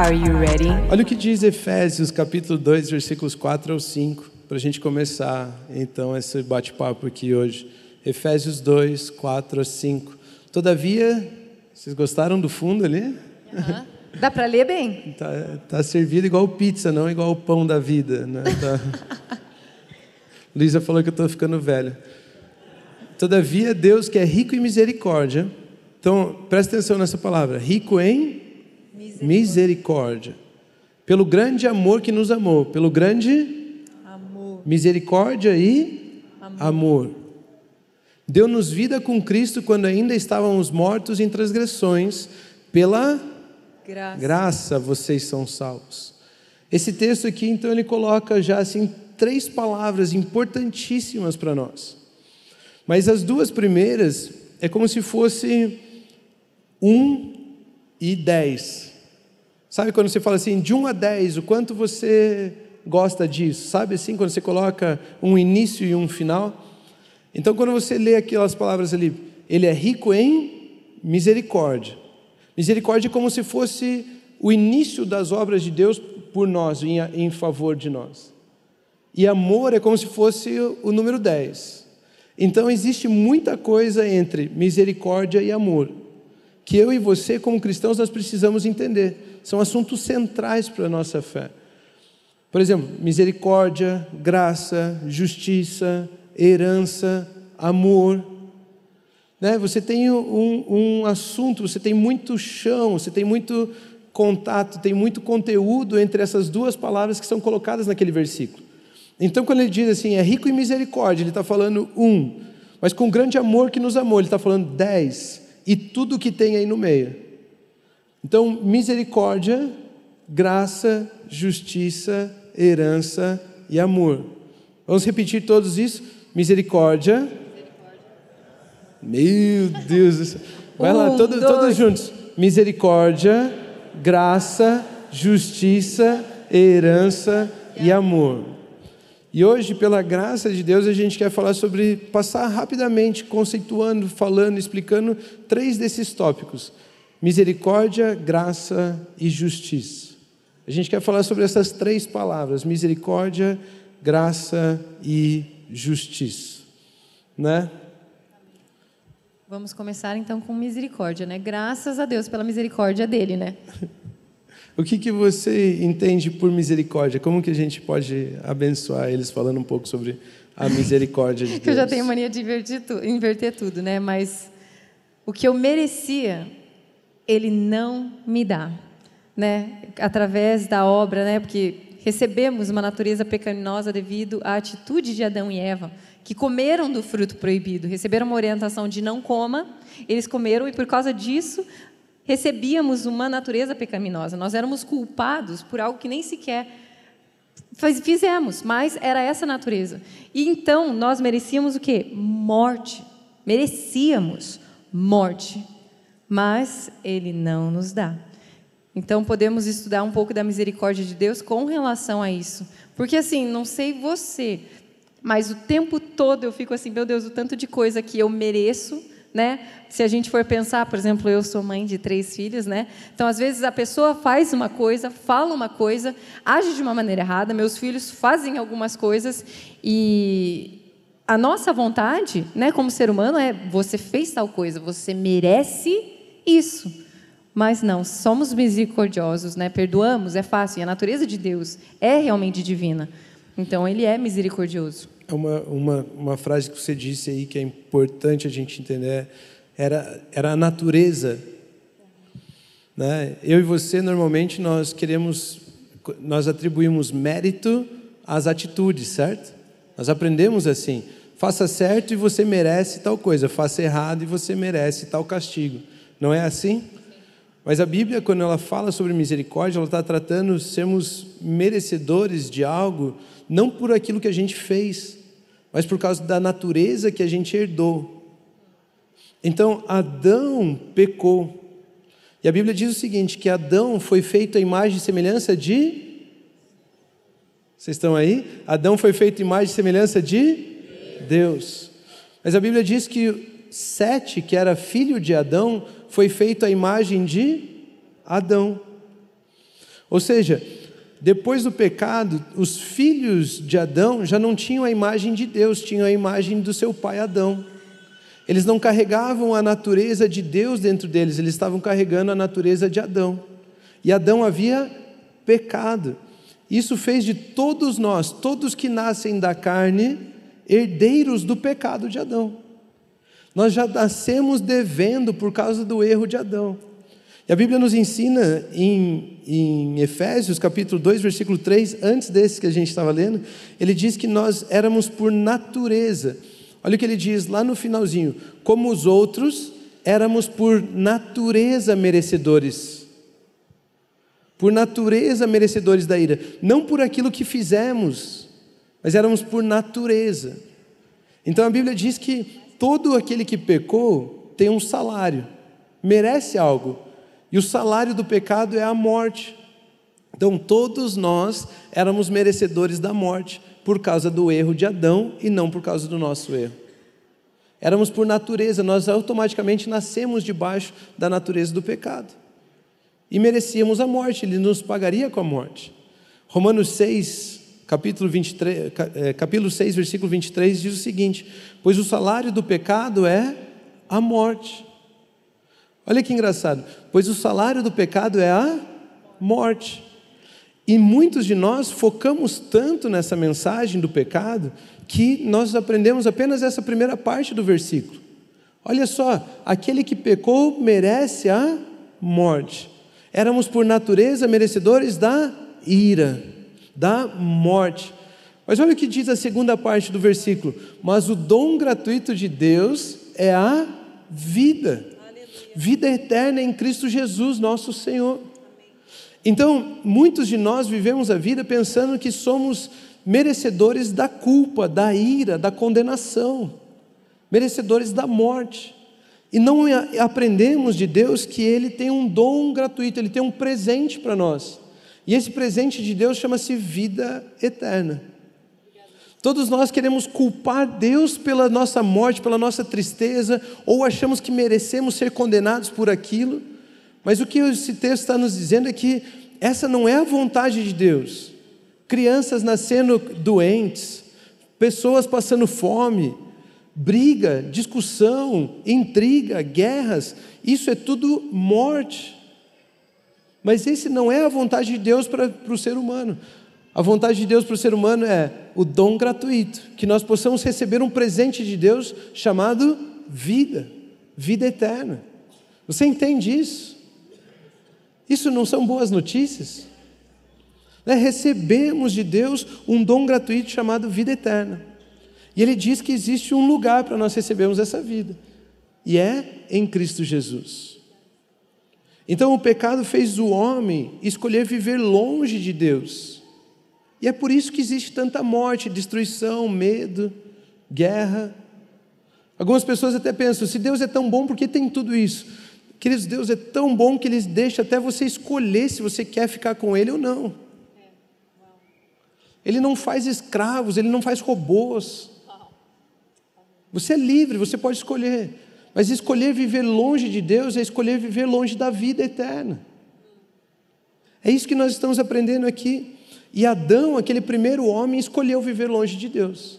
Are you ready? Olha o que diz Efésios capítulo 2, versículos 4 ao 5, para a gente começar então esse bate-papo aqui hoje. Efésios 2, 4 a 5. Todavia, vocês gostaram do fundo ali? Dá para ler bem? Tá, tá servido igual pizza, não igual o pão da vida. Né? Tá... Luísa falou que eu estou ficando velho. Todavia, Deus que é rico em misericórdia. Então, presta atenção nessa palavra: rico em misericórdia. misericórdia. Pelo grande amor que nos amou. Pelo grande amor. misericórdia e amor. amor. Deu-nos vida com Cristo quando ainda estávamos mortos em transgressões. Pela graça. graça vocês são salvos. Esse texto aqui, então, ele coloca já assim três palavras importantíssimas para nós. Mas as duas primeiras é como se fosse um e dez. Sabe quando você fala assim, de um a dez, o quanto você gosta disso? Sabe assim, quando você coloca um início e um final? Então, quando você lê aquelas palavras ali, ele é rico em misericórdia. Misericórdia é como se fosse o início das obras de Deus por nós, em, em favor de nós. E amor é como se fosse o número 10. Então existe muita coisa entre misericórdia e amor, que eu e você, como cristãos, nós precisamos entender. São assuntos centrais para a nossa fé. Por exemplo, misericórdia, graça, justiça, herança, amor. Né? Você tem um, um assunto, você tem muito chão, você tem muito contato, tem muito conteúdo entre essas duas palavras que são colocadas naquele versículo. Então, quando ele diz assim, é rico em misericórdia, ele está falando um, mas com grande amor que nos amou, ele está falando dez, e tudo que tem aí no meio. Então, misericórdia, graça, justiça, herança e amor. Vamos repetir todos isso? Misericórdia. Meu Deus do céu. Vai lá, todo, todos juntos. Misericórdia, graça, justiça, herança e amor. E hoje, pela graça de Deus, a gente quer falar sobre, passar rapidamente, conceituando, falando, explicando três desses tópicos: misericórdia, graça e justiça. A gente quer falar sobre essas três palavras: misericórdia, graça e justiça. Né? Vamos começar então com misericórdia, né? Graças a Deus pela misericórdia dele, né? O que, que você entende por misericórdia? Como que a gente pode abençoar eles falando um pouco sobre a misericórdia de Deus? eu já tenho mania de inverter, tu, inverter tudo, né? Mas o que eu merecia, Ele não me dá, né? Através da obra, né? Porque recebemos uma natureza pecaminosa devido à atitude de Adão e Eva, que comeram do fruto proibido, receberam uma orientação de não coma, eles comeram e por causa disso recebíamos uma natureza pecaminosa. Nós éramos culpados por algo que nem sequer fizemos, mas era essa natureza. E então nós merecíamos o quê? Morte. Merecíamos morte. Mas ele não nos dá. Então podemos estudar um pouco da misericórdia de Deus com relação a isso. Porque assim, não sei você, mas o tempo todo eu fico assim, meu Deus, o tanto de coisa que eu mereço né? Se a gente for pensar, por exemplo, eu sou mãe de três filhos, né? Então, às vezes a pessoa faz uma coisa, fala uma coisa, age de uma maneira errada. Meus filhos fazem algumas coisas e a nossa vontade, né, como ser humano, é você fez tal coisa, você merece isso. Mas não, somos misericordiosos, né? Perdoamos, é fácil. E a natureza de Deus é realmente divina. Então, Ele é misericordioso. É uma, uma, uma frase que você disse aí que é importante a gente entender. Era, era a natureza. Né? Eu e você, normalmente, nós queremos, nós atribuímos mérito às atitudes, certo? Nós aprendemos assim. Faça certo e você merece tal coisa. Faça errado e você merece tal castigo. Não é assim? Mas a Bíblia, quando ela fala sobre misericórdia, ela está tratando sermos merecedores de algo, não por aquilo que a gente fez, mas por causa da natureza que a gente herdou. Então, Adão pecou. E a Bíblia diz o seguinte: que Adão foi feito à imagem e semelhança de. Vocês estão aí? Adão foi feito à imagem e semelhança de Deus. Mas a Bíblia diz que Sete, que era filho de Adão, foi feito à imagem de Adão. Ou seja, depois do pecado, os filhos de Adão já não tinham a imagem de Deus, tinham a imagem do seu pai Adão. Eles não carregavam a natureza de Deus dentro deles, eles estavam carregando a natureza de Adão. E Adão havia pecado. Isso fez de todos nós, todos que nascem da carne, herdeiros do pecado de Adão. Nós já nascemos devendo por causa do erro de Adão. E a Bíblia nos ensina em, em Efésios, capítulo 2, versículo 3, antes desse que a gente estava lendo, ele diz que nós éramos por natureza. Olha o que ele diz lá no finalzinho: como os outros, éramos por natureza merecedores. Por natureza merecedores da ira. Não por aquilo que fizemos, mas éramos por natureza. Então a Bíblia diz que todo aquele que pecou tem um salário, merece algo, e o salário do pecado é a morte. Então todos nós éramos merecedores da morte por causa do erro de Adão e não por causa do nosso erro. Éramos por natureza, nós automaticamente nascemos debaixo da natureza do pecado. E merecíamos a morte, ele nos pagaria com a morte. Romanos 6, capítulo, 23, é, capítulo 6, versículo 23, diz o seguinte: Pois o salário do pecado é a morte. Olha que engraçado. Pois o salário do pecado é a morte. E muitos de nós focamos tanto nessa mensagem do pecado que nós aprendemos apenas essa primeira parte do versículo. Olha só, aquele que pecou merece a morte. Éramos por natureza merecedores da ira da morte. Mas olha o que diz a segunda parte do versículo: Mas o dom gratuito de Deus é a vida. Vida eterna em Cristo Jesus, nosso Senhor. Então, muitos de nós vivemos a vida pensando que somos merecedores da culpa, da ira, da condenação, merecedores da morte. E não aprendemos de Deus que Ele tem um dom gratuito, Ele tem um presente para nós. E esse presente de Deus chama-se vida eterna. Todos nós queremos culpar Deus pela nossa morte, pela nossa tristeza, ou achamos que merecemos ser condenados por aquilo, mas o que esse texto está nos dizendo é que essa não é a vontade de Deus. Crianças nascendo doentes, pessoas passando fome, briga, discussão, intriga, guerras, isso é tudo morte. Mas esse não é a vontade de Deus para, para o ser humano. A vontade de Deus para o ser humano é o dom gratuito, que nós possamos receber um presente de Deus chamado vida, vida eterna. Você entende isso? Isso não são boas notícias? Né? Recebemos de Deus um dom gratuito chamado vida eterna. E Ele diz que existe um lugar para nós recebermos essa vida, e é em Cristo Jesus. Então o pecado fez o homem escolher viver longe de Deus. E é por isso que existe tanta morte, destruição, medo, guerra. Algumas pessoas até pensam: se Deus é tão bom, por que tem tudo isso? Queridos, Deus é tão bom que Ele deixa até você escolher se você quer ficar com Ele ou não. Ele não faz escravos, Ele não faz robôs. Você é livre, você pode escolher. Mas escolher viver longe de Deus é escolher viver longe da vida eterna. É isso que nós estamos aprendendo aqui. E Adão, aquele primeiro homem, escolheu viver longe de Deus.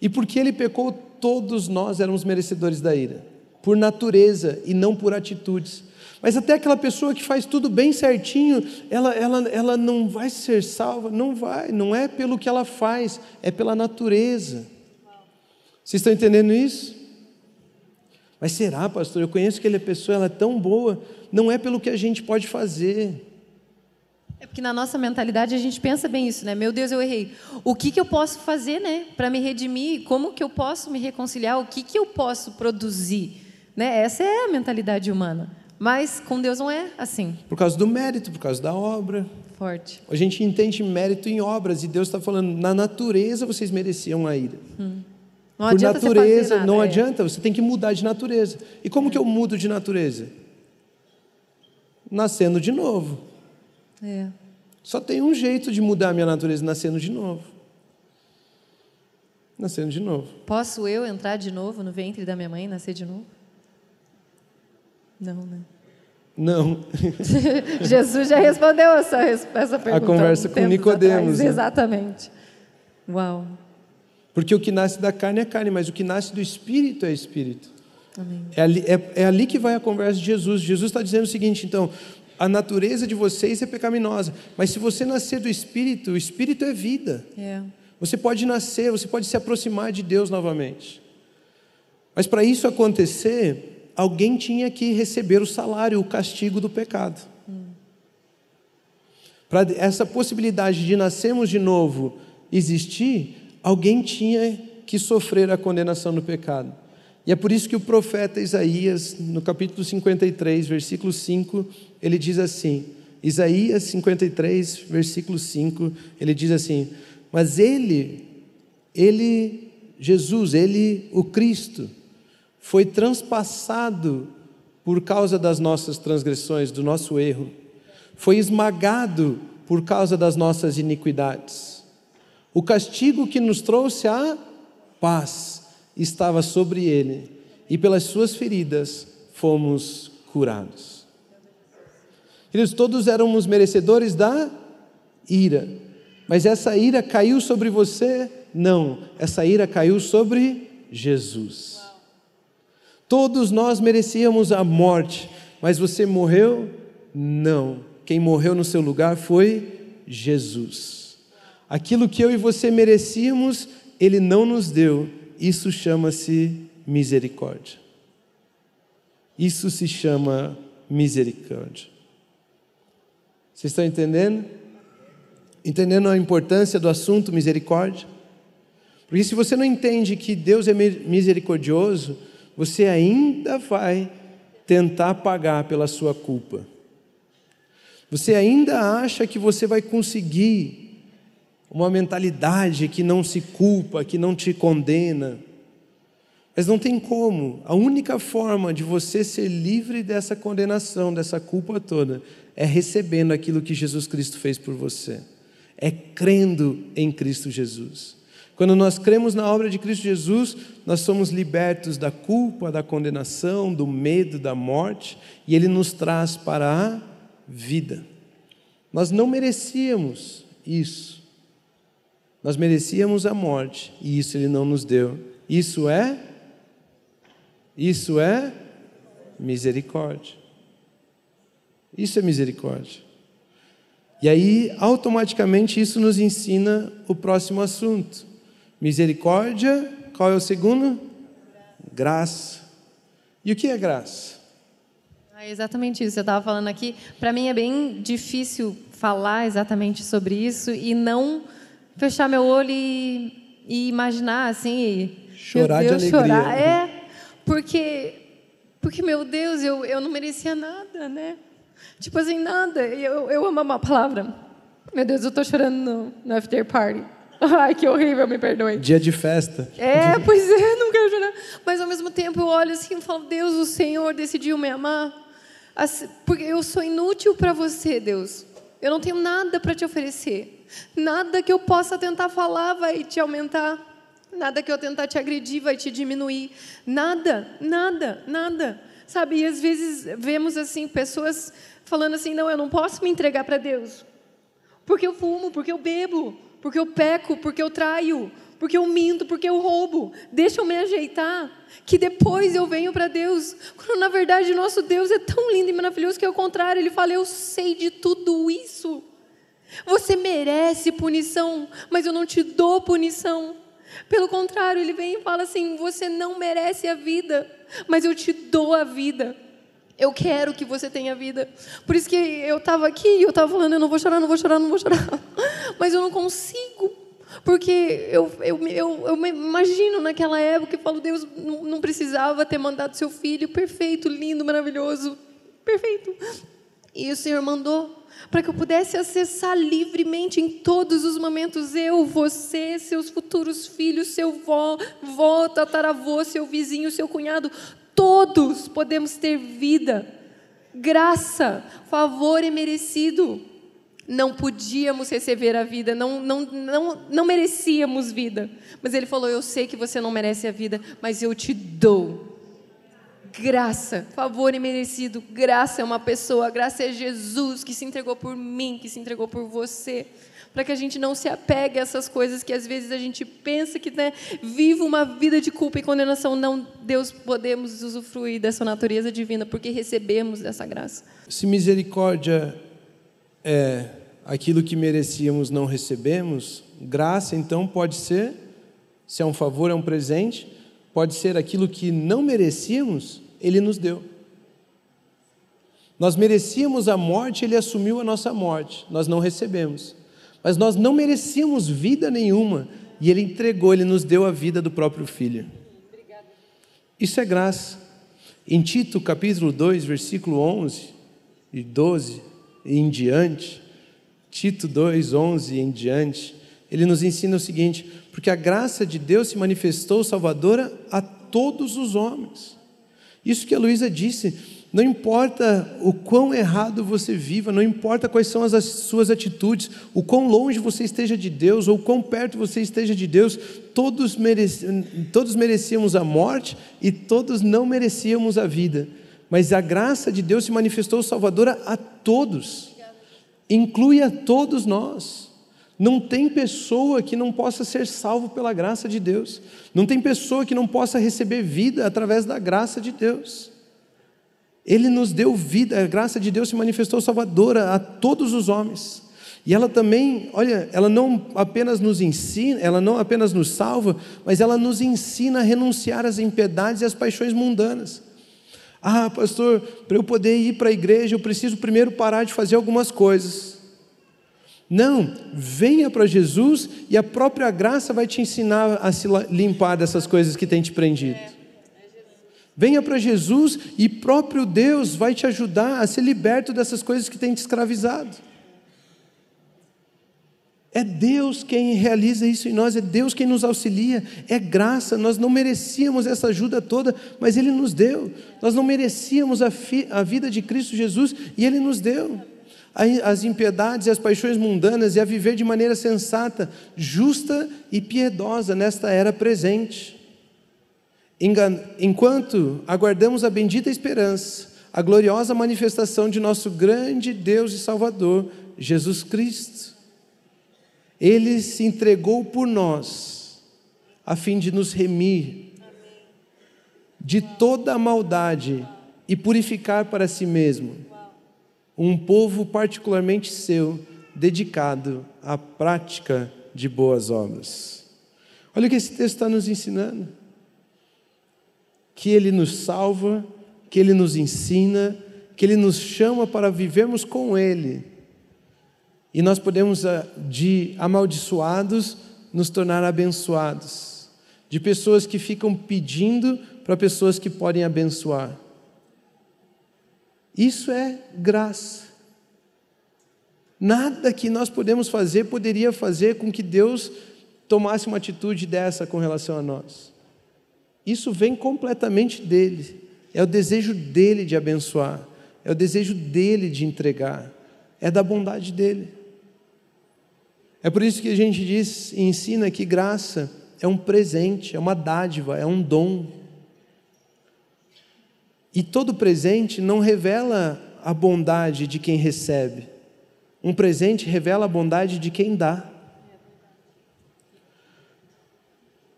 E porque ele pecou, todos nós éramos merecedores da ira, por natureza e não por atitudes. Mas até aquela pessoa que faz tudo bem certinho, ela, ela, ela não vai ser salva, não vai, não é pelo que ela faz, é pela natureza. Vocês estão entendendo isso? Mas será, pastor? Eu conheço aquela pessoa, ela é tão boa. Não é pelo que a gente pode fazer. É porque na nossa mentalidade a gente pensa bem isso, né? Meu Deus, eu errei. O que, que eu posso fazer, né? Para me redimir? Como que eu posso me reconciliar? O que, que eu posso produzir? Né? Essa é a mentalidade humana. Mas com Deus não é assim. Por causa do mérito, por causa da obra. Forte. A gente entende mérito em obras e Deus está falando, na natureza vocês mereciam a ira. Não Por natureza, nada, não é. adianta, você tem que mudar de natureza. E como que eu mudo de natureza? Nascendo de novo. É. Só tem um jeito de mudar a minha natureza, nascendo de novo. Nascendo de novo. Posso eu entrar de novo no ventre da minha mãe e nascer de novo? Não, né? Não. Jesus já respondeu essa, essa pergunta. conversa há com Nicodemos, né? Exatamente. Uau. Porque o que nasce da carne é carne, mas o que nasce do espírito é espírito. Amém. É ali, é, é ali que vai a conversa de Jesus. Jesus está dizendo o seguinte: então, a natureza de vocês é pecaminosa, mas se você nascer do espírito, o espírito é vida. É. Você pode nascer, você pode se aproximar de Deus novamente. Mas para isso acontecer, alguém tinha que receber o salário, o castigo do pecado. Para essa possibilidade de nascermos de novo existir, alguém tinha que sofrer a condenação do pecado. E é por isso que o profeta Isaías, no capítulo 53, versículo 5, ele diz assim: Isaías 53, versículo 5, ele diz assim: Mas ele, ele, Jesus, ele, o Cristo, foi transpassado por causa das nossas transgressões, do nosso erro, foi esmagado por causa das nossas iniquidades. O castigo que nos trouxe a paz estava sobre ele, e pelas suas feridas fomos curados. Queridos, todos éramos merecedores da ira, mas essa ira caiu sobre você? Não, essa ira caiu sobre Jesus. Todos nós merecíamos a morte, mas você morreu? Não. Quem morreu no seu lugar foi Jesus. Aquilo que eu e você merecíamos, Ele não nos deu. Isso chama-se misericórdia. Isso se chama misericórdia. Vocês estão entendendo? Entendendo a importância do assunto misericórdia? Porque se você não entende que Deus é misericordioso, você ainda vai tentar pagar pela sua culpa. Você ainda acha que você vai conseguir uma mentalidade que não se culpa, que não te condena. Mas não tem como. A única forma de você ser livre dessa condenação, dessa culpa toda, é recebendo aquilo que Jesus Cristo fez por você. É crendo em Cristo Jesus. Quando nós cremos na obra de Cristo Jesus, nós somos libertos da culpa, da condenação, do medo, da morte, e Ele nos traz para a vida. Nós não merecíamos isso. Nós merecíamos a morte, e isso Ele não nos deu. Isso é? Isso é misericórdia. Isso é misericórdia. E aí, automaticamente, isso nos ensina o próximo assunto. Misericórdia, qual é o segundo? Graça. E o que é graça? É exatamente isso. Eu estava falando aqui. Para mim é bem difícil falar exatamente sobre isso e não fechar meu olho e, e imaginar assim. e, Chorar meu de Deus, alegria. Chorar. É, porque, porque meu Deus, eu, eu não merecia nada, né? Tipo assim, nada. Eu, eu amo uma palavra. Meu Deus, eu estou chorando no, no after party. Ai, que horrível, me perdoe. Dia de festa. É, pois é, não quero chorar. Mas ao mesmo tempo eu olho assim e falo, Deus, o Senhor decidiu me amar. Assim, porque eu sou inútil para você, Deus. Eu não tenho nada para te oferecer. Nada que eu possa tentar falar vai te aumentar. Nada que eu tentar te agredir vai te diminuir. Nada, nada, nada. Sabe, e às vezes vemos assim pessoas falando assim, não, eu não posso me entregar para Deus. Porque eu fumo, porque eu bebo, porque eu peco, porque eu traio, porque eu minto, porque eu roubo. Deixa eu me ajeitar, que depois eu venho para Deus. Quando na verdade o nosso Deus é tão lindo e maravilhoso que ao contrário, ele fala: "Eu sei de tudo isso. Você merece punição, mas eu não te dou punição." Pelo contrário, ele vem e fala assim: "Você não merece a vida, mas eu te dou a vida." Eu quero que você tenha vida. Por isso que eu estava aqui e eu estava falando, eu não vou chorar, não vou chorar, não vou chorar. Mas eu não consigo. Porque eu, eu, eu, eu me imagino naquela época e falo, Deus não, não precisava ter mandado seu filho perfeito, lindo, maravilhoso. perfeito. E o Senhor mandou para que eu pudesse acessar livremente em todos os momentos eu, você, seus futuros filhos, seu vó, vó, tataravô, seu vizinho, seu cunhado, todos podemos ter vida, graça, favor e merecido. Não podíamos receber a vida, não, não, não, não merecíamos vida. Mas Ele falou: Eu sei que você não merece a vida, mas eu te dou graça, favor imerecido. Graça é uma pessoa, graça é Jesus que se entregou por mim, que se entregou por você. Para que a gente não se apegue a essas coisas que às vezes a gente pensa que né, vive uma vida de culpa e condenação. Não, Deus, podemos usufruir dessa natureza divina porque recebemos dessa graça. Se misericórdia é aquilo que merecíamos, não recebemos, graça então pode ser, se é um favor, é um presente, pode ser aquilo que não merecíamos, ele nos deu. Nós merecíamos a morte, Ele assumiu a nossa morte, nós não recebemos. Mas nós não merecíamos vida nenhuma, e Ele entregou, Ele nos deu a vida do próprio Filho. Isso é graça. Em Tito, capítulo 2, versículo 11 e 12 e em diante, Tito 2, 11 e em diante, ele nos ensina o seguinte: porque a graça de Deus se manifestou salvadora a todos os homens. Isso que a Luísa disse, não importa o quão errado você viva, não importa quais são as suas atitudes, o quão longe você esteja de Deus ou quão perto você esteja de Deus, todos, mereci, todos merecíamos a morte e todos não merecíamos a vida. Mas a graça de Deus se manifestou salvadora a todos, inclui a todos nós. Não tem pessoa que não possa ser salvo pela graça de Deus. Não tem pessoa que não possa receber vida através da graça de Deus. Ele nos deu vida, a graça de Deus se manifestou salvadora a todos os homens. E ela também, olha, ela não apenas nos ensina, ela não apenas nos salva, mas ela nos ensina a renunciar às impiedades e às paixões mundanas. Ah, pastor, para eu poder ir para a igreja, eu preciso primeiro parar de fazer algumas coisas. Não, venha para Jesus e a própria graça vai te ensinar a se limpar dessas coisas que tem te prendido. Venha para Jesus e próprio Deus vai te ajudar a ser liberto dessas coisas que tem te escravizado. É Deus quem realiza isso em nós, é Deus quem nos auxilia, é graça. Nós não merecíamos essa ajuda toda, mas Ele nos deu. Nós não merecíamos a, a vida de Cristo Jesus e Ele nos deu as impiedades e as paixões mundanas e a viver de maneira sensata, justa e piedosa nesta era presente. Enquanto aguardamos a bendita esperança, a gloriosa manifestação de nosso grande Deus e Salvador, Jesus Cristo. Ele se entregou por nós, a fim de nos remir de toda a maldade e purificar para si mesmo um povo particularmente seu, dedicado à prática de boas obras. Olha o que esse texto está nos ensinando: que Ele nos salva, que Ele nos ensina, que Ele nos chama para vivermos com Ele. E nós podemos, ah, de amaldiçoados, nos tornar abençoados, de pessoas que ficam pedindo para pessoas que podem abençoar. Isso é graça. Nada que nós podemos fazer poderia fazer com que Deus tomasse uma atitude dessa com relação a nós. Isso vem completamente dele. É o desejo dele de abençoar, é o desejo dele de entregar, é da bondade dele. É por isso que a gente diz e ensina que graça é um presente, é uma dádiva, é um dom. E todo presente não revela a bondade de quem recebe. Um presente revela a bondade de quem dá.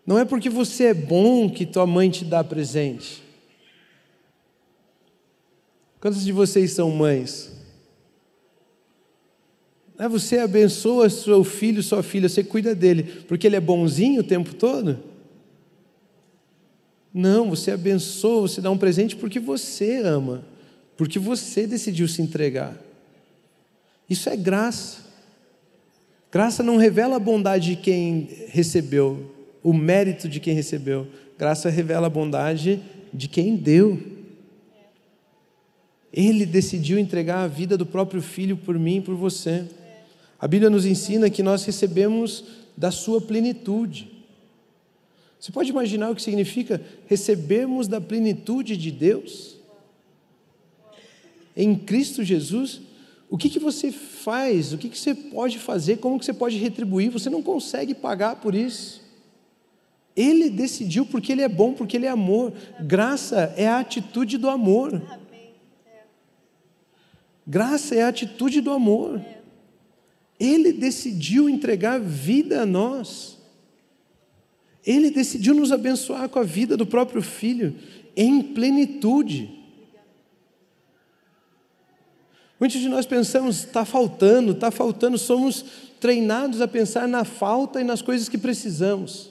Não é porque você é bom que tua mãe te dá presente. Quantos de vocês são mães? É você abençoa seu filho, sua filha, você cuida dele, porque ele é bonzinho o tempo todo? Não, você abençoa, você dá um presente porque você ama, porque você decidiu se entregar. Isso é graça. Graça não revela a bondade de quem recebeu, o mérito de quem recebeu. Graça revela a bondade de quem deu. Ele decidiu entregar a vida do próprio filho por mim e por você. A Bíblia nos ensina que nós recebemos da sua plenitude. Você pode imaginar o que significa recebermos da plenitude de Deus? Em Cristo Jesus, o que, que você faz? O que, que você pode fazer? Como que você pode retribuir? Você não consegue pagar por isso. Ele decidiu porque Ele é bom, porque Ele é amor. Graça é a atitude do amor. Graça é a atitude do amor. Ele decidiu entregar vida a nós. Ele decidiu nos abençoar com a vida do próprio Filho em plenitude. Muitos de nós pensamos, está faltando, está faltando, somos treinados a pensar na falta e nas coisas que precisamos.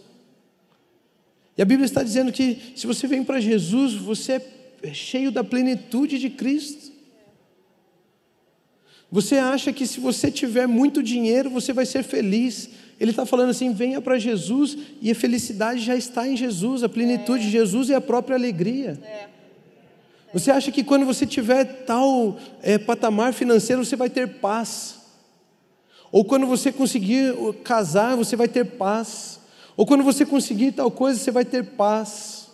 E a Bíblia está dizendo que se você vem para Jesus, você é cheio da plenitude de Cristo. Você acha que se você tiver muito dinheiro, você vai ser feliz. Ele está falando assim: venha para Jesus e a felicidade já está em Jesus, a plenitude de Jesus é a própria alegria. Você acha que quando você tiver tal é, patamar financeiro, você vai ter paz? Ou quando você conseguir casar, você vai ter paz? Ou quando você conseguir tal coisa, você vai ter paz?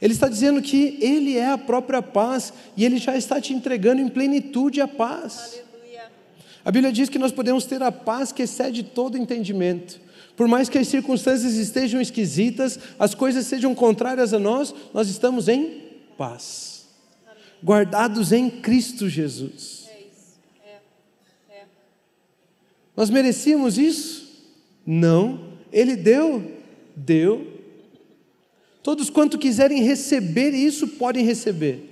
Ele está dizendo que Ele é a própria paz e Ele já está te entregando em plenitude a paz. A Bíblia diz que nós podemos ter a paz que excede todo entendimento. Por mais que as circunstâncias estejam esquisitas, as coisas sejam contrárias a nós, nós estamos em paz. Guardados em Cristo Jesus. Nós merecíamos isso? Não. Ele deu? Deu. Todos quanto quiserem receber isso, podem receber.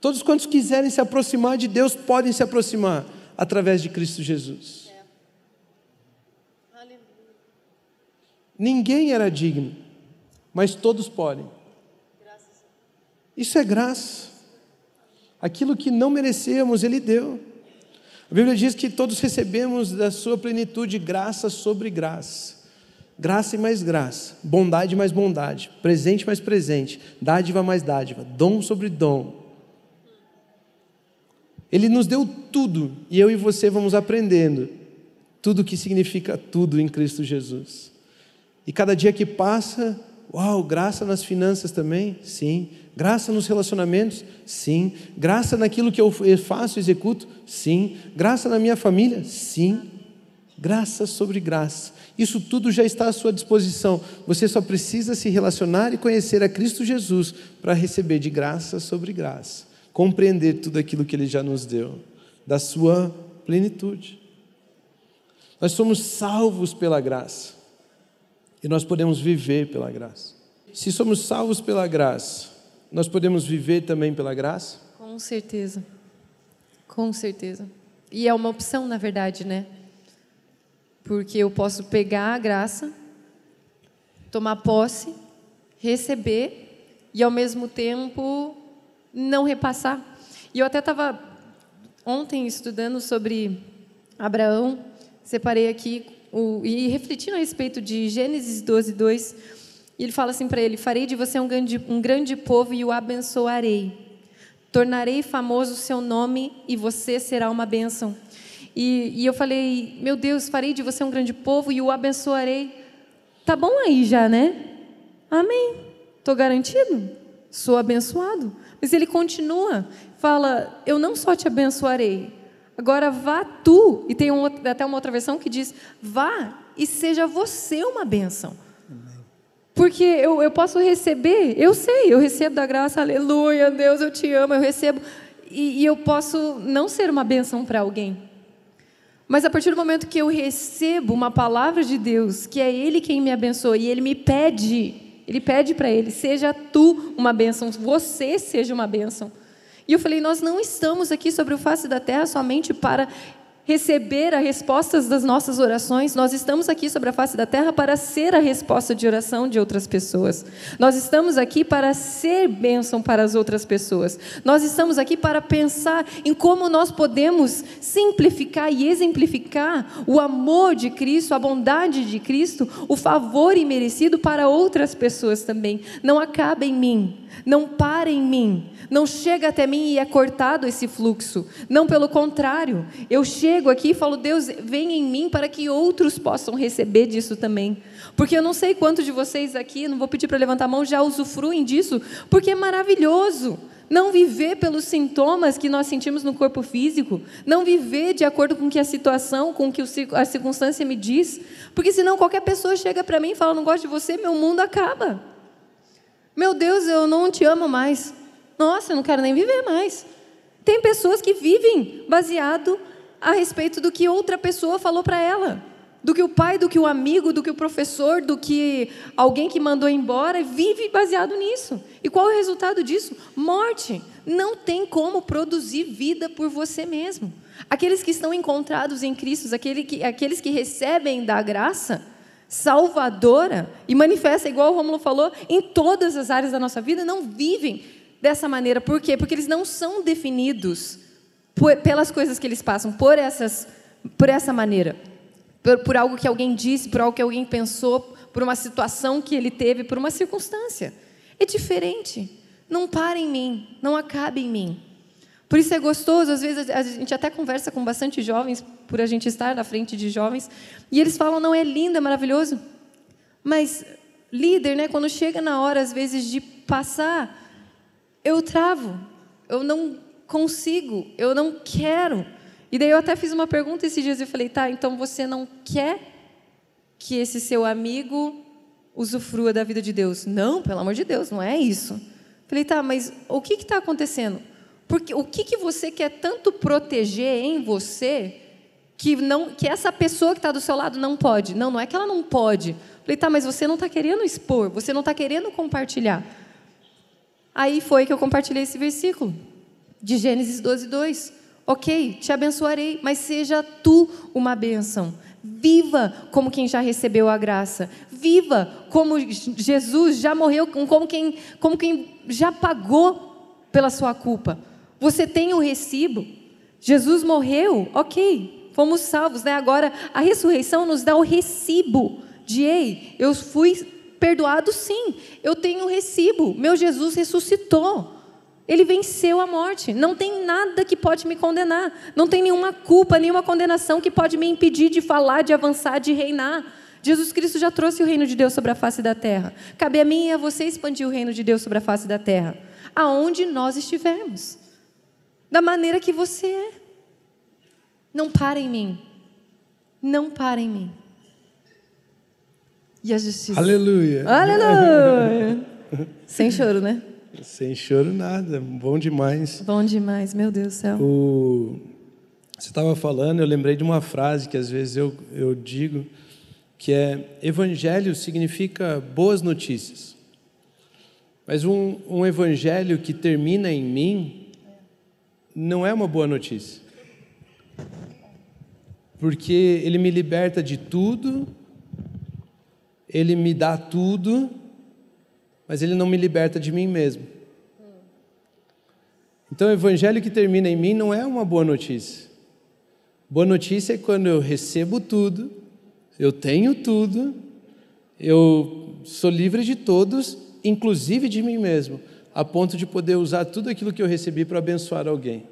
Todos quantos quiserem se aproximar de Deus podem se aproximar através de Cristo Jesus. É. Ninguém era digno, mas todos podem. Isso é graça. Aquilo que não merecemos, Ele deu. A Bíblia diz que todos recebemos da Sua plenitude graça sobre graça. Graça e mais graça, bondade mais bondade, presente mais presente, dádiva mais dádiva, dom sobre dom. Ele nos deu tudo e eu e você vamos aprendendo tudo o que significa tudo em Cristo Jesus. E cada dia que passa, uau, graça nas finanças também? Sim. Graça nos relacionamentos? Sim. Graça naquilo que eu faço, executo? Sim. Graça na minha família? Sim. Graça sobre graça. Isso tudo já está à sua disposição. Você só precisa se relacionar e conhecer a Cristo Jesus para receber de graça sobre graça compreender tudo aquilo que Ele já nos deu, da Sua plenitude. Nós somos salvos pela graça e nós podemos viver pela graça. Se somos salvos pela graça, nós podemos viver também pela graça? Com certeza, com certeza. E é uma opção, na verdade, né? Porque eu posso pegar a graça, tomar posse, receber e ao mesmo tempo não repassar. E eu até estava ontem estudando sobre Abraão, separei aqui o, e refletindo a respeito de Gênesis 12, 2. E ele fala assim para ele: Farei de você um grande, um grande povo e o abençoarei. Tornarei famoso o seu nome e você será uma bênção. E, e eu falei: Meu Deus, farei de você um grande povo e o abençoarei. Tá bom aí já, né? Amém. Estou garantido? Sou abençoado. Mas ele continua, fala: Eu não só te abençoarei, agora vá tu. E tem um, até uma outra versão que diz: Vá e seja você uma bênção. Porque eu, eu posso receber, eu sei, eu recebo da graça, aleluia, Deus, eu te amo, eu recebo. E, e eu posso não ser uma bênção para alguém. Mas a partir do momento que eu recebo uma palavra de Deus, que é Ele quem me abençoa, e Ele me pede ele pede para ele: seja tu uma bênção, você seja uma bênção. E eu falei: nós não estamos aqui sobre o face da terra somente para receber as respostas das nossas orações, nós estamos aqui sobre a face da terra para ser a resposta de oração de outras pessoas. Nós estamos aqui para ser bênção para as outras pessoas. Nós estamos aqui para pensar em como nós podemos simplificar e exemplificar o amor de Cristo, a bondade de Cristo, o favor imerecido para outras pessoas também. Não acaba em mim, não para em mim, não chega até mim e é cortado esse fluxo. Não, pelo contrário, eu chego aqui e falo, Deus, vem em mim para que outros possam receber disso também. Porque eu não sei quantos de vocês aqui, não vou pedir para levantar a mão, já usufruem disso, porque é maravilhoso. Não viver pelos sintomas que nós sentimos no corpo físico, não viver de acordo com que a situação, com que a circunstância me diz, porque senão qualquer pessoa chega para mim e fala: "Não gosto de você", meu mundo acaba. Meu Deus, eu não te amo mais. Nossa, eu não quero nem viver mais. Tem pessoas que vivem baseado a respeito do que outra pessoa falou para ela. Do que o pai, do que o amigo, do que o professor, do que alguém que mandou embora, vive baseado nisso. E qual é o resultado disso? Morte. Não tem como produzir vida por você mesmo. Aqueles que estão encontrados em Cristo, aquele que, aqueles que recebem da graça salvadora e manifesta, igual o Romulo falou, em todas as áreas da nossa vida, não vivem dessa maneira. Por quê? Porque eles não são definidos por, pelas coisas que eles passam, por, essas, por essa maneira. Por, por algo que alguém disse, por algo que alguém pensou, por uma situação que ele teve, por uma circunstância. É diferente. Não para em mim, não acabe em mim. Por isso é gostoso, às vezes a gente até conversa com bastante jovens, por a gente estar na frente de jovens, e eles falam: não, é lindo, é maravilhoso. Mas líder, né, quando chega na hora, às vezes, de passar eu travo, eu não consigo, eu não quero. E daí eu até fiz uma pergunta esses dias e falei, tá, então você não quer que esse seu amigo usufrua da vida de Deus? Não, pelo amor de Deus, não é isso. Falei, tá, mas o que está acontecendo? Porque o que, que você quer tanto proteger em você que não que essa pessoa que está do seu lado não pode? Não, não é que ela não pode. Falei, tá, mas você não está querendo expor, você não está querendo compartilhar. Aí foi que eu compartilhei esse versículo de Gênesis 12, 2. Ok, te abençoarei, mas seja tu uma bênção. Viva como quem já recebeu a graça. Viva como Jesus já morreu, como quem, como quem já pagou pela sua culpa. Você tem o recibo. Jesus morreu, ok, fomos salvos. Né? Agora, a ressurreição nos dá o recibo de, ei, eu fui perdoado sim. Eu tenho recibo. Meu Jesus ressuscitou. Ele venceu a morte. Não tem nada que pode me condenar. Não tem nenhuma culpa, nenhuma condenação que pode me impedir de falar, de avançar, de reinar. Jesus Cristo já trouxe o reino de Deus sobre a face da terra. Cabe a mim e a você expandir o reino de Deus sobre a face da terra. Aonde nós estivermos. Da maneira que você é. Não para em mim. Não para em mim e a justiça. Aleluia. Aleluia. Sem choro, né? Sem choro nada, bom demais. Bom demais, meu Deus do céu. O... Você estava falando, eu lembrei de uma frase que às vezes eu, eu digo, que é: Evangelho significa boas notícias. Mas um, um evangelho que termina em mim não é uma boa notícia. Porque ele me liberta de tudo ele me dá tudo, mas ele não me liberta de mim mesmo. Então, o evangelho que termina em mim não é uma boa notícia. Boa notícia é quando eu recebo tudo, eu tenho tudo, eu sou livre de todos, inclusive de mim mesmo, a ponto de poder usar tudo aquilo que eu recebi para abençoar alguém.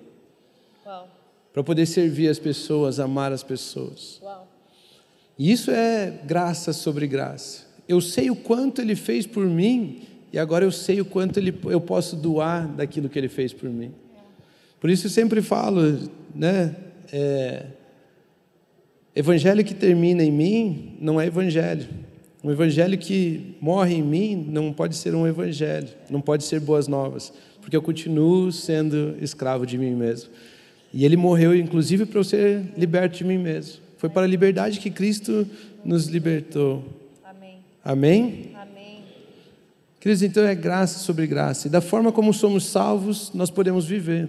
Para poder servir as pessoas, amar as pessoas. Uau. E isso é graça sobre graça. Eu sei o quanto Ele fez por mim e agora eu sei o quanto ele, eu posso doar daquilo que Ele fez por mim. Por isso eu sempre falo, né? É, evangelho que termina em mim não é evangelho. Um evangelho que morre em mim não pode ser um evangelho, não pode ser boas novas, porque eu continuo sendo escravo de mim mesmo. E ele morreu, inclusive, para eu ser liberto de mim mesmo. Foi para a liberdade que Cristo nos libertou. Amém? Amém. Queridos, então é graça sobre graça. E da forma como somos salvos, nós podemos viver.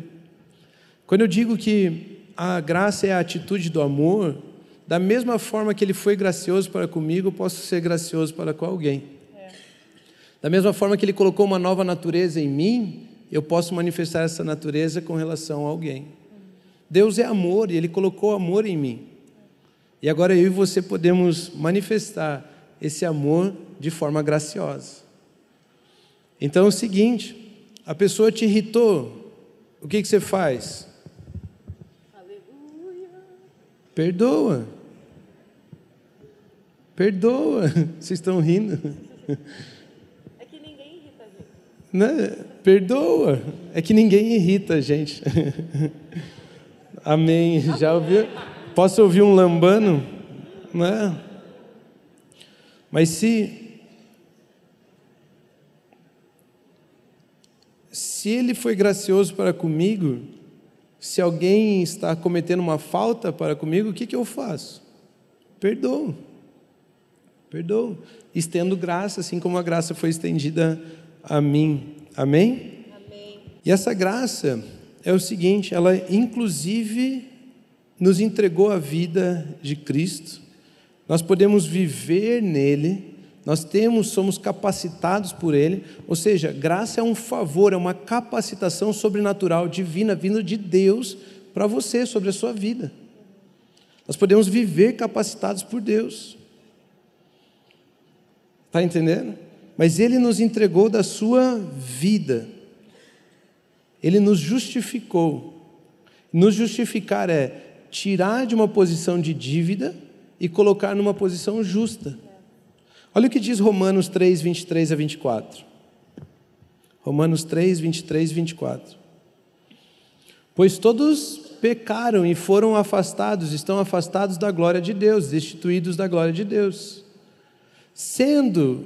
Quando eu digo que a graça é a atitude do amor, da mesma forma que ele foi gracioso para comigo, eu posso ser gracioso para com alguém. Da mesma forma que ele colocou uma nova natureza em mim, eu posso manifestar essa natureza com relação a alguém. Deus é amor e ele colocou amor em mim. E agora eu e você podemos manifestar esse amor de forma graciosa. Então é o seguinte: a pessoa te irritou, o que, que você faz? Aleluia. Perdoa. Perdoa. Vocês estão rindo? É que ninguém irrita a gente. Né? Perdoa. É que ninguém irrita a gente. Amém. Já ouviu? Posso ouvir um lambano? Né? Mas se se ele foi gracioso para comigo, se alguém está cometendo uma falta para comigo, o que, que eu faço? Perdoo. Perdoo. Estendo graça, assim como a graça foi estendida a mim. Amém? Amém. E essa graça é o seguinte: ela inclusive nos entregou a vida de Cristo, nós podemos viver nele, nós temos, somos capacitados por ele, ou seja, graça é um favor, é uma capacitação sobrenatural, divina, vindo de Deus para você, sobre a sua vida. Nós podemos viver capacitados por Deus. Está entendendo? Mas Ele nos entregou da sua vida, Ele nos justificou. Nos justificar é tirar de uma posição de dívida e colocar numa posição justa. Olha o que diz Romanos 3, 23 a 24. Romanos 3, 23 e 24. Pois todos pecaram e foram afastados, estão afastados da glória de Deus, destituídos da glória de Deus, sendo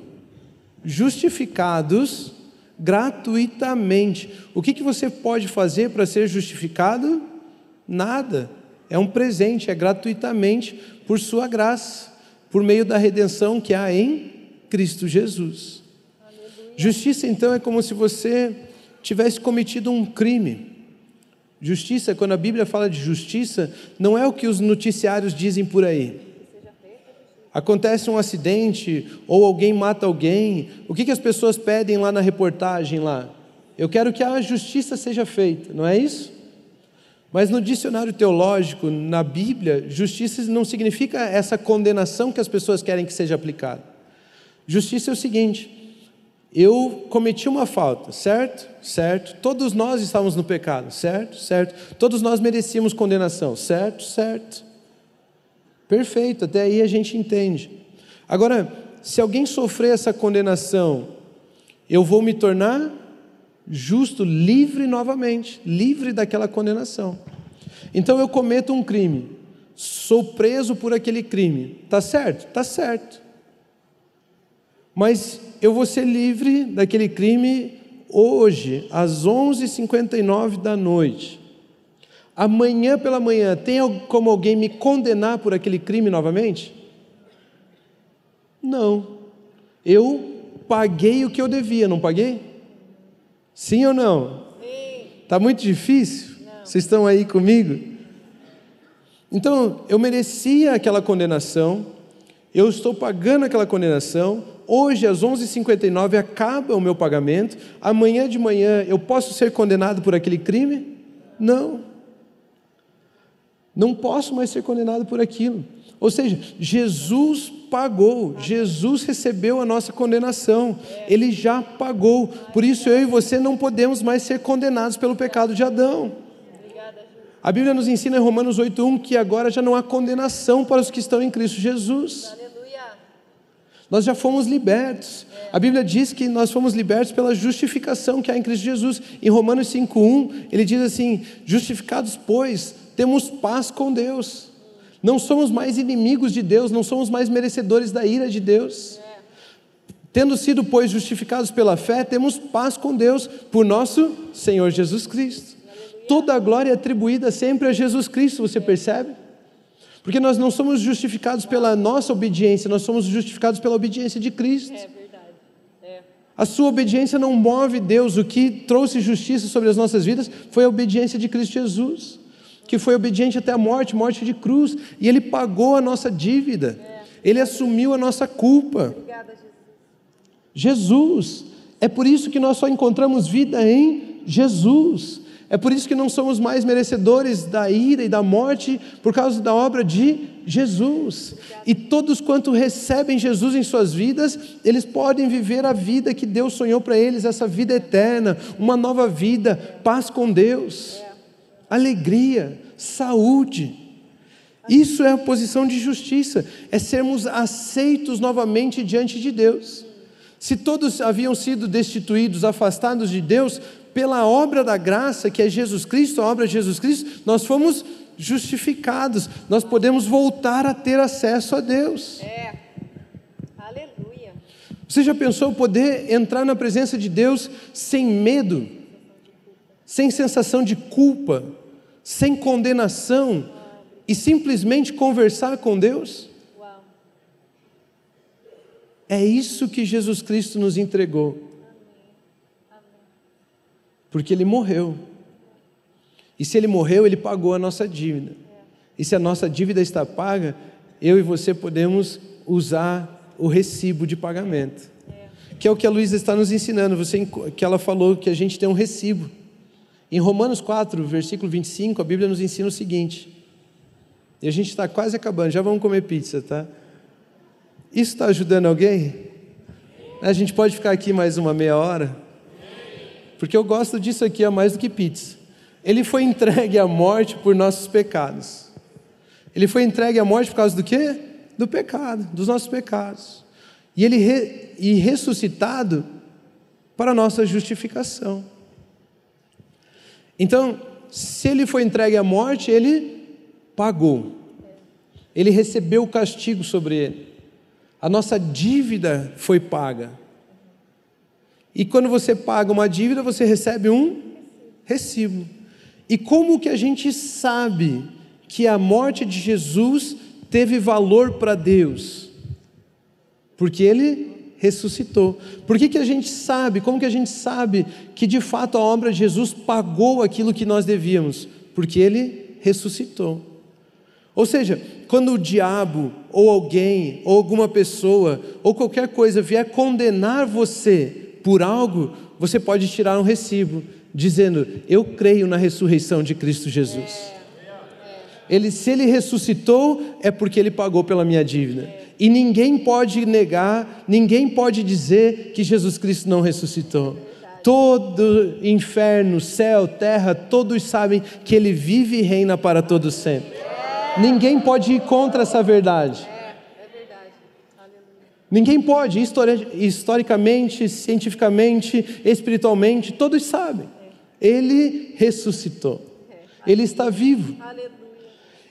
justificados gratuitamente. O que, que você pode fazer para ser justificado? Nada. É um presente, é gratuitamente por sua graça, por meio da redenção que há em Cristo Jesus. Aleluia. Justiça, então, é como se você tivesse cometido um crime. Justiça, quando a Bíblia fala de justiça, não é o que os noticiários dizem por aí. Acontece um acidente ou alguém mata alguém, o que, que as pessoas pedem lá na reportagem lá? Eu quero que a justiça seja feita, não é isso? Mas no dicionário teológico, na Bíblia, justiça não significa essa condenação que as pessoas querem que seja aplicada. Justiça é o seguinte: eu cometi uma falta, certo? Certo. Todos nós estávamos no pecado, certo? Certo. Todos nós merecíamos condenação, certo? Certo. Perfeito, até aí a gente entende. Agora, se alguém sofrer essa condenação, eu vou me tornar justo, livre novamente, livre daquela condenação. Então eu cometo um crime, sou preso por aquele crime, tá certo? Tá certo. Mas eu vou ser livre daquele crime hoje, às 11h59 da noite. Amanhã pela manhã, tem como alguém me condenar por aquele crime novamente? Não. Eu paguei o que eu devia, não paguei? Sim ou não? Está muito difícil? Não. Vocês estão aí comigo? Então, eu merecia aquela condenação, eu estou pagando aquela condenação, hoje às 11h59 acaba o meu pagamento, amanhã de manhã eu posso ser condenado por aquele crime? Não. Não posso mais ser condenado por aquilo. Ou seja, Jesus pagou, Jesus recebeu a nossa condenação, Ele já pagou. Por isso eu e você não podemos mais ser condenados pelo pecado de Adão. A Bíblia nos ensina em Romanos 8,1 que agora já não há condenação para os que estão em Cristo Jesus. Nós já fomos libertos. A Bíblia diz que nós fomos libertos pela justificação que há em Cristo Jesus. Em Romanos 5,1, ele diz assim: Justificados, pois, temos paz com Deus não somos mais inimigos de Deus, não somos mais merecedores da ira de Deus. Tendo sido, pois, justificados pela fé, temos paz com Deus por nosso Senhor Jesus Cristo. Toda a glória é atribuída sempre a Jesus Cristo, você percebe? Porque nós não somos justificados pela nossa obediência, nós somos justificados pela obediência de Cristo. É verdade. É. A sua obediência não move Deus, o que trouxe justiça sobre as nossas vidas foi a obediência de Cristo Jesus. Que foi obediente até a morte, morte de cruz, e ele pagou a nossa dívida. Ele assumiu a nossa culpa. Jesus. É por isso que nós só encontramos vida em Jesus. É por isso que não somos mais merecedores da ira e da morte por causa da obra de Jesus. E todos quanto recebem Jesus em suas vidas, eles podem viver a vida que Deus sonhou para eles, essa vida eterna, uma nova vida, paz com Deus, alegria, saúde. Isso é a posição de justiça, é sermos aceitos novamente diante de Deus. Se todos haviam sido destituídos, afastados de Deus, pela obra da graça, que é Jesus Cristo, a obra de Jesus Cristo, nós fomos justificados, nós podemos voltar a ter acesso a Deus. É. Aleluia. Você já pensou poder entrar na presença de Deus sem medo, sem sensação de culpa, sem condenação e simplesmente conversar com Deus? É isso que Jesus Cristo nos entregou. Porque Ele morreu. E se Ele morreu, Ele pagou a nossa dívida. E se a nossa dívida está paga, eu e você podemos usar o recibo de pagamento. Que é o que a Luísa está nos ensinando, você, que ela falou que a gente tem um recibo. Em Romanos 4, versículo 25, a Bíblia nos ensina o seguinte. E a gente está quase acabando, já vamos comer pizza, tá? Isso está ajudando alguém? A gente pode ficar aqui mais uma meia hora? Porque eu gosto disso aqui a mais do que pizza. Ele foi entregue à morte por nossos pecados. Ele foi entregue à morte por causa do quê? Do pecado, dos nossos pecados. E ele re, e ressuscitado para a nossa justificação. Então, se ele foi entregue à morte, ele pagou. Ele recebeu o castigo sobre ele. A nossa dívida foi paga. E quando você paga uma dívida, você recebe um recibo. E como que a gente sabe que a morte de Jesus teve valor para Deus? Porque ele ressuscitou. Por que, que a gente sabe? Como que a gente sabe que de fato a obra de Jesus pagou aquilo que nós devíamos? Porque ele ressuscitou. Ou seja, quando o diabo, ou alguém, ou alguma pessoa, ou qualquer coisa vier condenar você por algo, você pode tirar um recibo, dizendo: Eu creio na ressurreição de Cristo Jesus. Ele, se ele ressuscitou, é porque ele pagou pela minha dívida. E ninguém pode negar, ninguém pode dizer que Jesus Cristo não ressuscitou. Todo inferno, céu, terra, todos sabem que ele vive e reina para todos sempre. Ninguém pode ir contra essa verdade. Ninguém pode, historicamente, cientificamente, espiritualmente, todos sabem. Ele ressuscitou. Ele está vivo.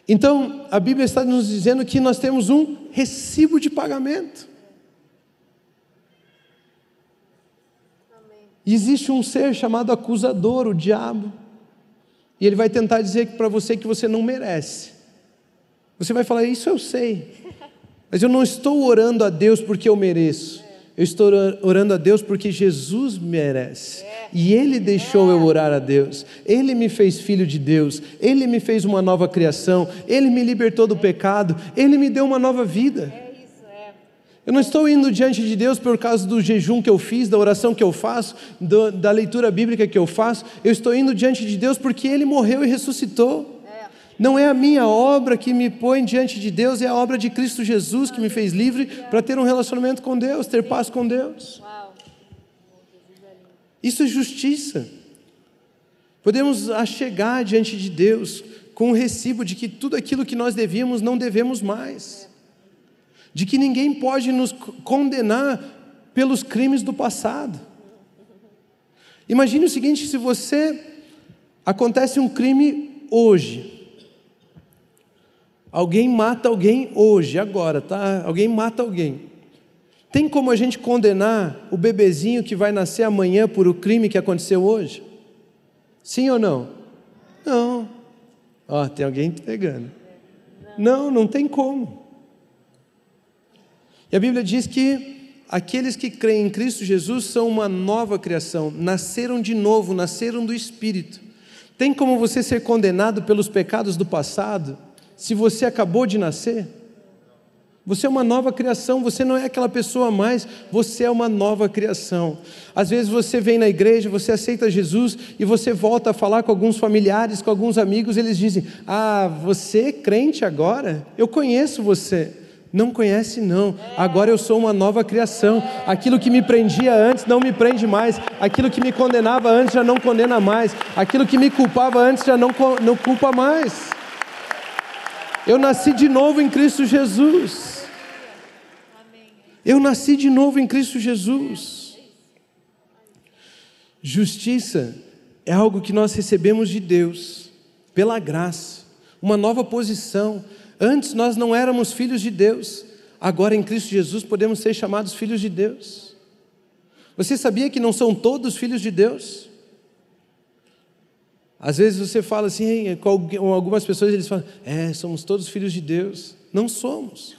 Então, a Bíblia está nos dizendo que nós temos um recibo de pagamento. E existe um ser chamado acusador, o diabo. E ele vai tentar dizer para você que você não merece. Você vai falar, isso eu sei. Mas eu não estou orando a Deus porque eu mereço. Eu estou orando a Deus porque Jesus merece. E Ele deixou eu orar a Deus. Ele me fez filho de Deus. Ele me fez uma nova criação. Ele me libertou do pecado. Ele me deu uma nova vida. Eu não estou indo diante de Deus por causa do jejum que eu fiz, da oração que eu faço, do, da leitura bíblica que eu faço. Eu estou indo diante de Deus porque Ele morreu e ressuscitou. Não é a minha obra que me põe diante de Deus, é a obra de Cristo Jesus que me fez livre para ter um relacionamento com Deus, ter paz com Deus. Isso é justiça. Podemos achegar diante de Deus com o recibo de que tudo aquilo que nós devíamos não devemos mais. De que ninguém pode nos condenar pelos crimes do passado. Imagine o seguinte: se você acontece um crime hoje, Alguém mata alguém hoje, agora, tá? Alguém mata alguém. Tem como a gente condenar o bebezinho que vai nascer amanhã por o crime que aconteceu hoje? Sim ou não? Não. Ó, tem alguém pegando. Não, não tem como. E a Bíblia diz que aqueles que creem em Cristo Jesus são uma nova criação, nasceram de novo, nasceram do Espírito. Tem como você ser condenado pelos pecados do passado se você acabou de nascer? Você é uma nova criação, você não é aquela pessoa mais, você é uma nova criação. Às vezes você vem na igreja, você aceita Jesus e você volta a falar com alguns familiares, com alguns amigos, eles dizem: Ah, você é crente agora? Eu conheço você. Não conhece, não. Agora eu sou uma nova criação. Aquilo que me prendia antes não me prende mais. Aquilo que me condenava antes já não condena mais. Aquilo que me culpava antes já não, não culpa mais. Eu nasci de novo em Cristo Jesus. Eu nasci de novo em Cristo Jesus. Justiça é algo que nós recebemos de Deus, pela graça, uma nova posição Antes nós não éramos filhos de Deus, agora em Cristo Jesus podemos ser chamados filhos de Deus. Você sabia que não são todos filhos de Deus? Às vezes você fala assim, com algumas pessoas eles falam, é, somos todos filhos de Deus. Não somos.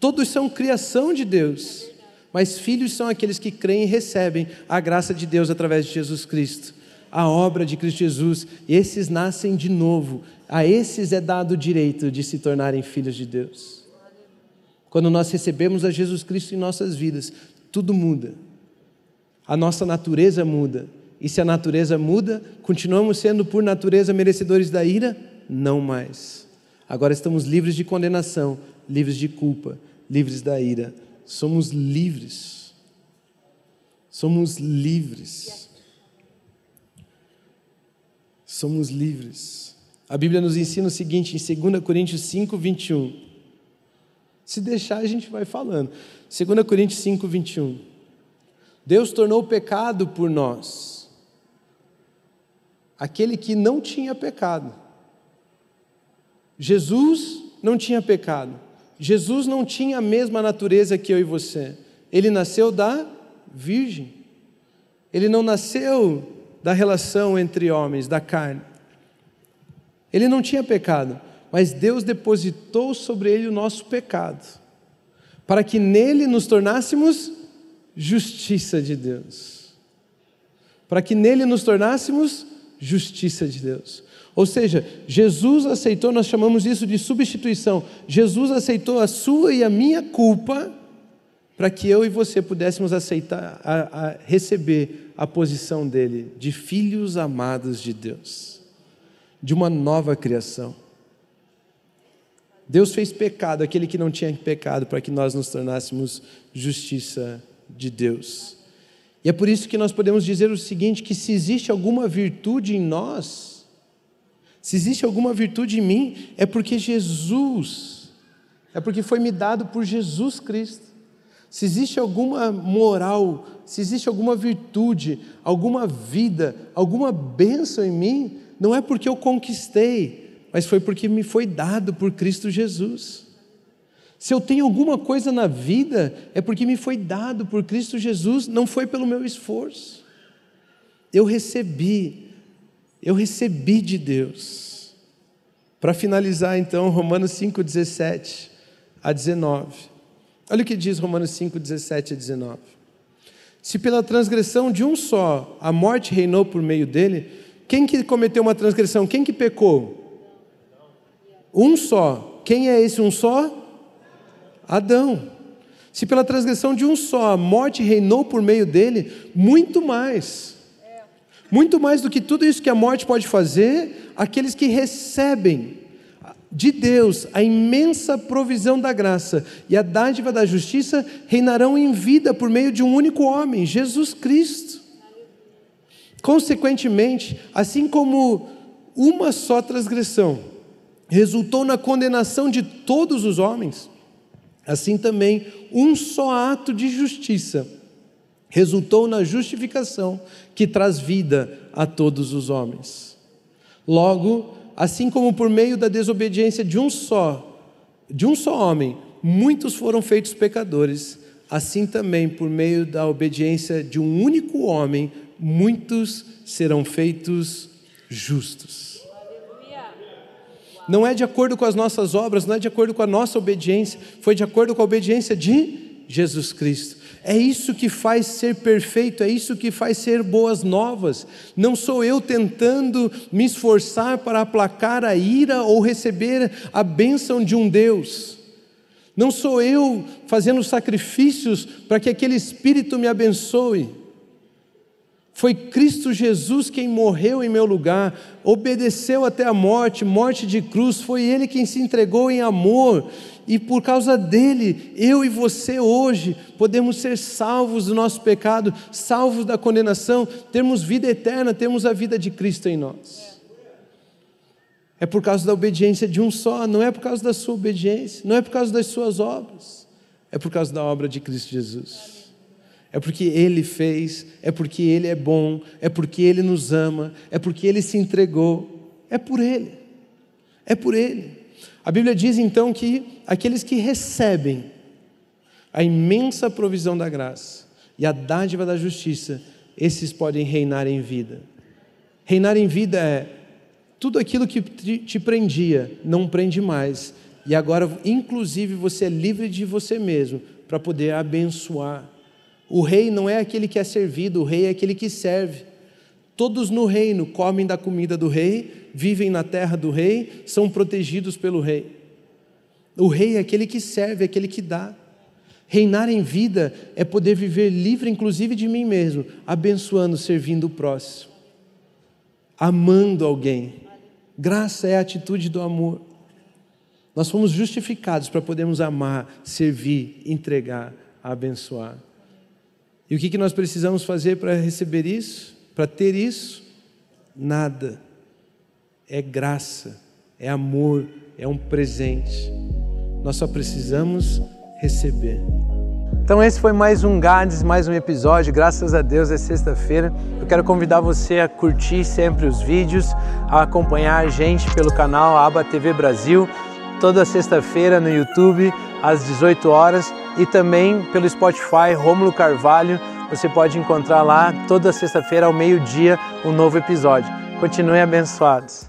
Todos são criação de Deus. Mas filhos são aqueles que creem e recebem a graça de Deus através de Jesus Cristo, a obra de Cristo Jesus. Esses nascem de novo a esses é dado o direito de se tornarem filhos de Deus. Quando nós recebemos a Jesus Cristo em nossas vidas, tudo muda. A nossa natureza muda. E se a natureza muda, continuamos sendo por natureza merecedores da ira? Não mais. Agora estamos livres de condenação, livres de culpa, livres da ira. Somos livres. Somos livres. Somos livres. A Bíblia nos ensina o seguinte em 2 Coríntios 5, 21. Se deixar, a gente vai falando. 2 Coríntios 5, 21. Deus tornou pecado por nós, aquele que não tinha pecado. Jesus não tinha pecado. Jesus não tinha a mesma natureza que eu e você. Ele nasceu da Virgem. Ele não nasceu da relação entre homens, da carne. Ele não tinha pecado, mas Deus depositou sobre ele o nosso pecado, para que nele nos tornássemos justiça de Deus. Para que nele nos tornássemos justiça de Deus. Ou seja, Jesus aceitou, nós chamamos isso de substituição. Jesus aceitou a sua e a minha culpa para que eu e você pudéssemos aceitar, a, a receber a posição dele de filhos amados de Deus de uma nova criação. Deus fez pecado, aquele que não tinha pecado, para que nós nos tornássemos justiça de Deus. E é por isso que nós podemos dizer o seguinte: que se existe alguma virtude em nós, se existe alguma virtude em mim, é porque Jesus, é porque foi me dado por Jesus Cristo. Se existe alguma moral, se existe alguma virtude, alguma vida, alguma bênção em mim, não é porque eu conquistei, mas foi porque me foi dado por Cristo Jesus. Se eu tenho alguma coisa na vida, é porque me foi dado por Cristo Jesus, não foi pelo meu esforço. Eu recebi, eu recebi de Deus. Para finalizar, então, Romanos 5, 17 a 19. Olha o que diz Romanos 5, 17 a 19. Se pela transgressão de um só a morte reinou por meio dele, quem que cometeu uma transgressão? Quem que pecou? Um só. Quem é esse um só? Adão. Se pela transgressão de um só a morte reinou por meio dele, muito mais. Muito mais do que tudo isso que a morte pode fazer, aqueles que recebem de Deus a imensa provisão da graça e a dádiva da justiça reinarão em vida por meio de um único homem, Jesus Cristo. Consequentemente, assim como uma só transgressão resultou na condenação de todos os homens, assim também um só ato de justiça resultou na justificação que traz vida a todos os homens. Logo, assim como por meio da desobediência de um só, de um só homem, muitos foram feitos pecadores, assim também por meio da obediência de um único homem, muitos serão feitos justos. Não é de acordo com as nossas obras, não é de acordo com a nossa obediência, foi de acordo com a obediência de Jesus Cristo. É isso que faz ser perfeito, é isso que faz ser boas novas. Não sou eu tentando me esforçar para aplacar a ira ou receber a bênção de um Deus. Não sou eu fazendo sacrifícios para que aquele Espírito me abençoe. Foi Cristo Jesus quem morreu em meu lugar, obedeceu até a morte, morte de cruz, foi Ele quem se entregou em amor, e por causa dele, eu e você hoje podemos ser salvos do nosso pecado, salvos da condenação, termos vida eterna, temos a vida de Cristo em nós. É por causa da obediência de um só, não é por causa da sua obediência, não é por causa das suas obras, é por causa da obra de Cristo Jesus é porque Ele fez, é porque Ele é bom, é porque Ele nos ama, é porque Ele se entregou, é por Ele, é por Ele. A Bíblia diz então que aqueles que recebem a imensa provisão da graça e a dádiva da justiça, esses podem reinar em vida. Reinar em vida é tudo aquilo que te prendia, não prende mais, e agora, inclusive, você é livre de você mesmo para poder abençoar o rei não é aquele que é servido, o rei é aquele que serve. Todos no reino comem da comida do rei, vivem na terra do rei, são protegidos pelo rei. O rei é aquele que serve, é aquele que dá. Reinar em vida é poder viver livre, inclusive de mim mesmo, abençoando, servindo o próximo, amando alguém. Graça é a atitude do amor. Nós fomos justificados para podermos amar, servir, entregar, abençoar. E o que, nós precisamos fazer para receber isso? Para ter isso? Nada. É graça, é amor, é um presente. Nós só precisamos receber. Então esse foi mais um Gades, mais um episódio. Graças a Deus é sexta-feira. Eu quero convidar você a curtir sempre os vídeos, a acompanhar a gente pelo canal Aba TV Brasil, toda sexta-feira no YouTube às 18 horas e também pelo Spotify Rômulo Carvalho. Você pode encontrar lá toda sexta-feira ao meio-dia um novo episódio. Continuem abençoados.